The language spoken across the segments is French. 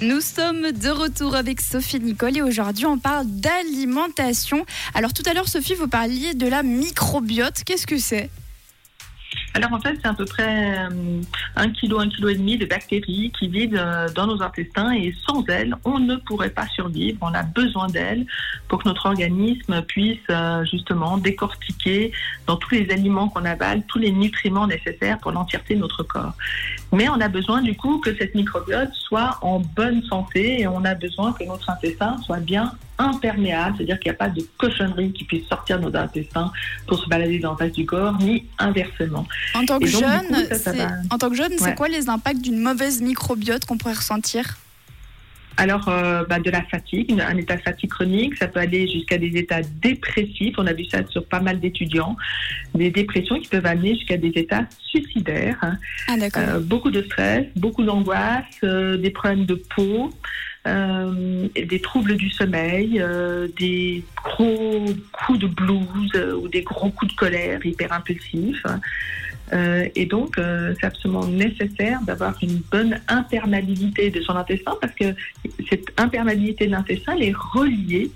Nous sommes de retour avec Sophie Nicole et aujourd'hui on parle d'alimentation. Alors tout à l'heure Sophie, vous parliez de la microbiote. Qu'est-ce que c'est? Alors en fait, c'est à peu près euh, un kilo, un kilo et demi de bactéries qui vivent euh, dans nos intestins et sans elles, on ne pourrait pas survivre. On a besoin d'elles pour que notre organisme puisse euh, justement décortiquer dans tous les aliments qu'on avale tous les nutriments nécessaires pour l'entièreté de notre corps. Mais on a besoin du coup que cette microbiote soit en bonne santé et on a besoin que notre intestin soit bien imperméable, c'est-à-dire qu'il n'y a pas de cochonnerie qui puisse sortir de nos intestins pour se balader dans le reste du corps, ni inversement. En tant que jeune, en tant que jeune, c'est quoi les impacts d'une mauvaise microbiote qu'on pourrait ressentir? Alors, euh, bah, de la fatigue, un état de fatigue chronique, ça peut aller jusqu'à des états dépressifs. On a vu ça sur pas mal d'étudiants. Des dépressions qui peuvent amener jusqu'à des états suicidaires. Ah, euh, beaucoup de stress, beaucoup d'angoisse, euh, des problèmes de peau. Euh, des troubles du sommeil, euh, des gros coups de blues euh, ou des gros coups de colère hyper impulsifs. et donc, c'est absolument nécessaire d'avoir une bonne imperméabilité de son intestin parce que cette imperméabilité de l'intestin est reliée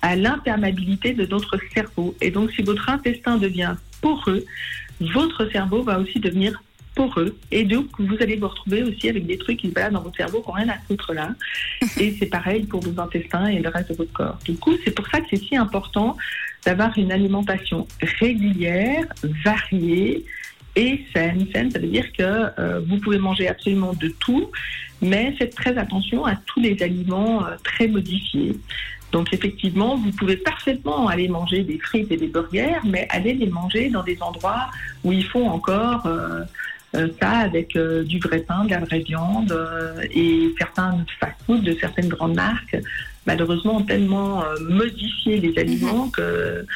à l'imperméabilité de notre cerveau. Et donc, si votre intestin devient poreux, votre cerveau va aussi devenir poreux. Et donc, vous allez vous retrouver aussi avec des trucs qui se baladent dans votre cerveau qui n'ont rien à foutre là. Et c'est pareil pour vos intestins et le reste de votre corps. Du coup, c'est pour ça que c'est si important d'avoir une alimentation régulière, variée et saine. Saine, ça veut dire que euh, vous pouvez manger absolument de tout, mais faites très attention à tous les aliments euh, très modifiés. Donc effectivement, vous pouvez parfaitement aller manger des frites et des burgers, mais allez les manger dans des endroits où ils font encore euh, euh, ça avec euh, du vrai pain, de la vraie viande euh, et certains fast-food de certaines grandes marques, malheureusement, ont tellement modifié les aliments mhm. que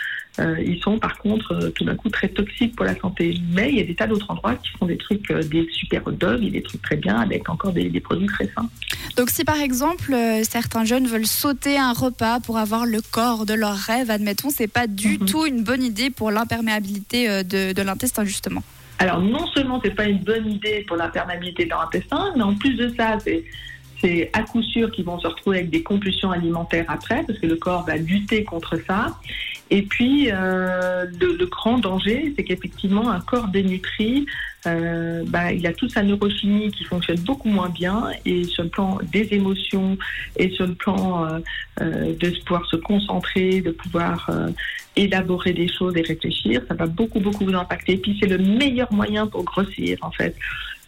ils sont par contre tout d'un coup très toxiques pour la santé. Mais il y a des tas d'autres endroits qui font des trucs, des super hot dogs et des trucs très bien avec encore des, produits très sains. Donc si par exemple certains jeunes veulent sauter un repas pour avoir le corps de leur rêve, admettons, c'est pas du mhm. tout une bonne idée pour l'imperméabilité de, de l'intestin justement. Alors non seulement c'est pas une bonne idée pour la perméabilité de l'intestin, mais en plus de ça, c'est à coup sûr qu'ils vont se retrouver avec des compulsions alimentaires après, parce que le corps va lutter contre ça. Et puis, euh, le, grand danger, c'est qu'effectivement, un corps dénutri, euh, bah, il a toute sa neurochimie qui fonctionne beaucoup moins bien, et sur le plan des émotions et sur le plan euh, euh de pouvoir se concentrer, de pouvoir euh, élaborer des choses et réfléchir, ça va beaucoup, beaucoup vous impacter. Et puis, c'est le meilleur moyen pour grossir, en fait.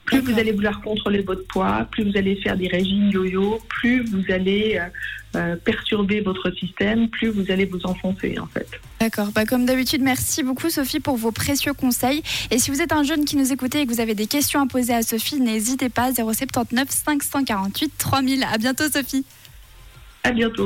Plus vous allez vouloir contrôler votre poids, plus vous allez faire des régimes yo-yo, plus vous allez euh, euh, perturber votre système, plus vous allez vous enfoncer en fait. D'accord. Bah, comme d'habitude, merci beaucoup Sophie pour vos précieux conseils. Et si vous êtes un jeune qui nous écoutez et que vous avez des questions à poser à Sophie, n'hésitez pas 079 548 3000. À bientôt Sophie. À bientôt.